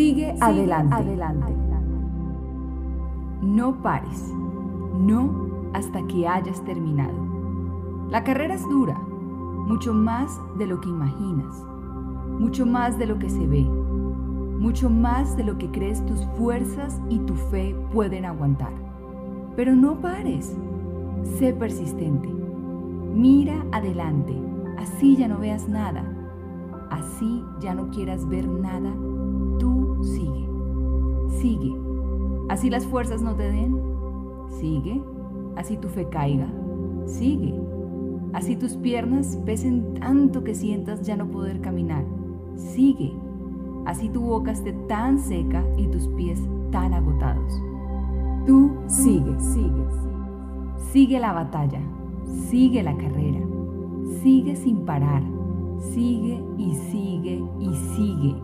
Sigue, adelante. adelante. No pares. No hasta que hayas terminado. La carrera es dura, mucho más de lo que imaginas, mucho más de lo que se ve, mucho más de lo que crees tus fuerzas y tu fe pueden aguantar. Pero no pares, sé persistente. Mira adelante, así ya no veas nada, así ya no quieras ver nada, sigue, sigue. Así las fuerzas no te den, sigue. Así tu fe caiga, sigue. Así tus piernas pesen tanto que sientas ya no poder caminar, sigue. Así tu boca esté tan seca y tus pies tan agotados. Tú sigue, sigue, sigue la batalla, sigue la carrera, sigue sin parar, sigue y sigue y sigue,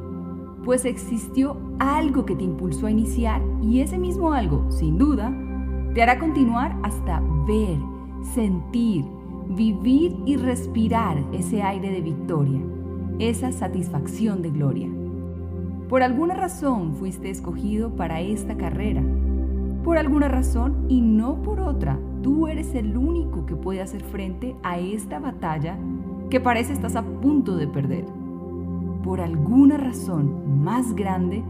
pues existió algo que te impulsó a iniciar y ese mismo algo, sin duda, te hará continuar hasta ver, sentir, vivir y respirar ese aire de victoria, esa satisfacción de gloria. Por alguna razón fuiste escogido para esta carrera. Por alguna razón y no por otra, tú eres el único que puede hacer frente a esta batalla que parece estás a punto de perder. Por alguna razón más grande,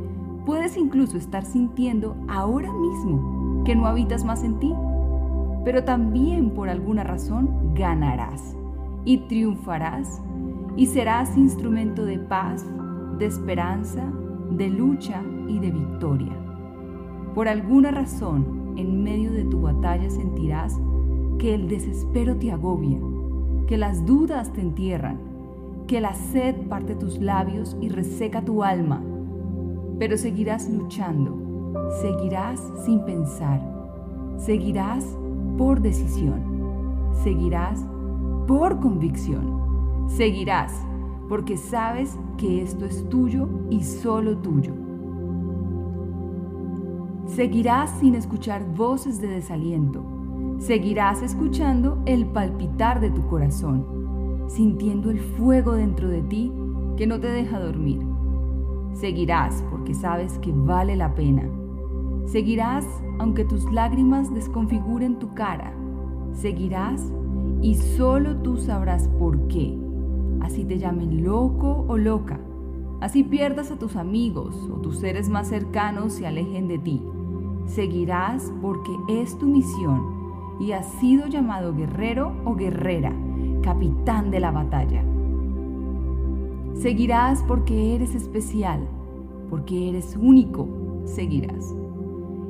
puedes incluso estar sintiendo ahora mismo que no habitas más en ti. Pero también por alguna razón ganarás y triunfarás y serás instrumento de paz, de esperanza, de lucha y de victoria. Por alguna razón, en medio de tu batalla sentirás que el desespero te agobia, que las dudas te entierran, que la sed parte tus labios y reseca tu alma. Pero seguirás luchando, seguirás sin pensar, seguirás por decisión, seguirás por convicción, seguirás porque sabes que esto es tuyo y solo tuyo. Seguirás sin escuchar voces de desaliento. Seguirás escuchando el palpitar de tu corazón, sintiendo el fuego dentro de ti que no te deja dormir. Seguirás porque sabes que vale la pena. Seguirás aunque tus lágrimas desconfiguren tu cara. Seguirás y solo tú sabrás por qué así te llamen loco o loca, así pierdas a tus amigos o tus seres más cercanos se alejen de ti. Seguirás porque es tu misión y has sido llamado guerrero o guerrera, capitán de la batalla. Seguirás porque eres especial, porque eres único, seguirás.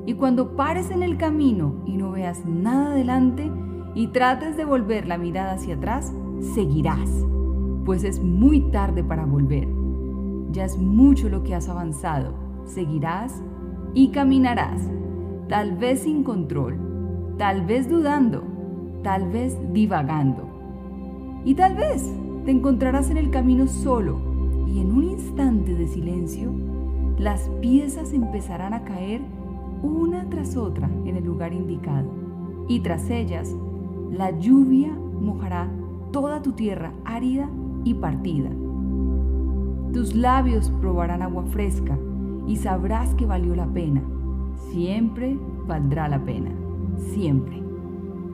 Y cuando pares en el camino y no veas nada adelante y trates de volver la mirada hacia atrás, seguirás pues es muy tarde para volver. Ya es mucho lo que has avanzado. Seguirás y caminarás, tal vez sin control, tal vez dudando, tal vez divagando. Y tal vez te encontrarás en el camino solo y en un instante de silencio, las piezas empezarán a caer una tras otra en el lugar indicado. Y tras ellas, la lluvia mojará toda tu tierra árida y partida. Tus labios probarán agua fresca y sabrás que valió la pena. Siempre valdrá la pena. Siempre.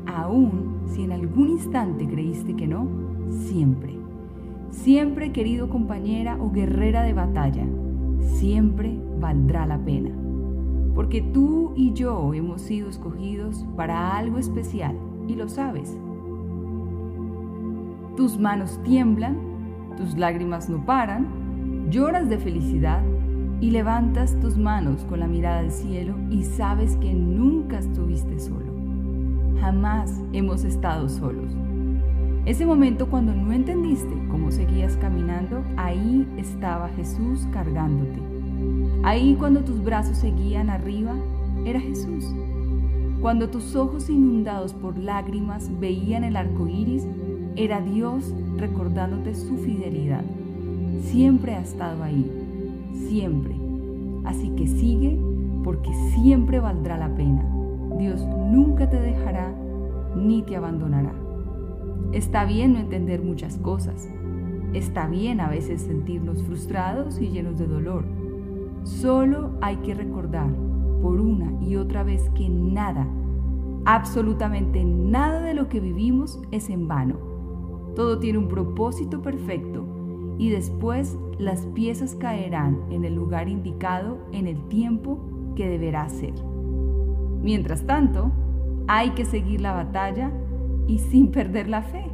Aún si en algún instante creíste que no, siempre. Siempre, querido compañera o guerrera de batalla, siempre valdrá la pena. Porque tú y yo hemos sido escogidos para algo especial y lo sabes. Tus manos tiemblan, tus lágrimas no paran, lloras de felicidad y levantas tus manos con la mirada al cielo y sabes que nunca estuviste solo. Jamás hemos estado solos. Ese momento cuando no entendiste cómo seguías caminando, ahí estaba Jesús cargándote, Ahí cuando tus brazos seguían arriba, era Jesús. Cuando tus ojos inundados por lágrimas veían el arco iris, era Dios recordándote su fidelidad. Siempre ha estado ahí, siempre. Así que sigue porque siempre valdrá la pena. Dios nunca te dejará ni te abandonará. Está bien no entender muchas cosas. Está bien a veces sentirnos frustrados y llenos de dolor. Solo hay que recordar por una y otra vez que nada, absolutamente nada de lo que vivimos es en vano. Todo tiene un propósito perfecto y después las piezas caerán en el lugar indicado en el tiempo que deberá ser. Mientras tanto, hay que seguir la batalla y sin perder la fe,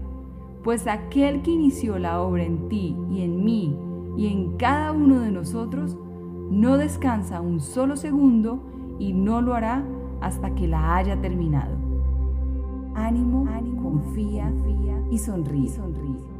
pues aquel que inició la obra en ti y en mí y en cada uno de nosotros, no descansa un solo segundo y no lo hará hasta que la haya terminado. Ánimo, confía, y sonríe. sonríe.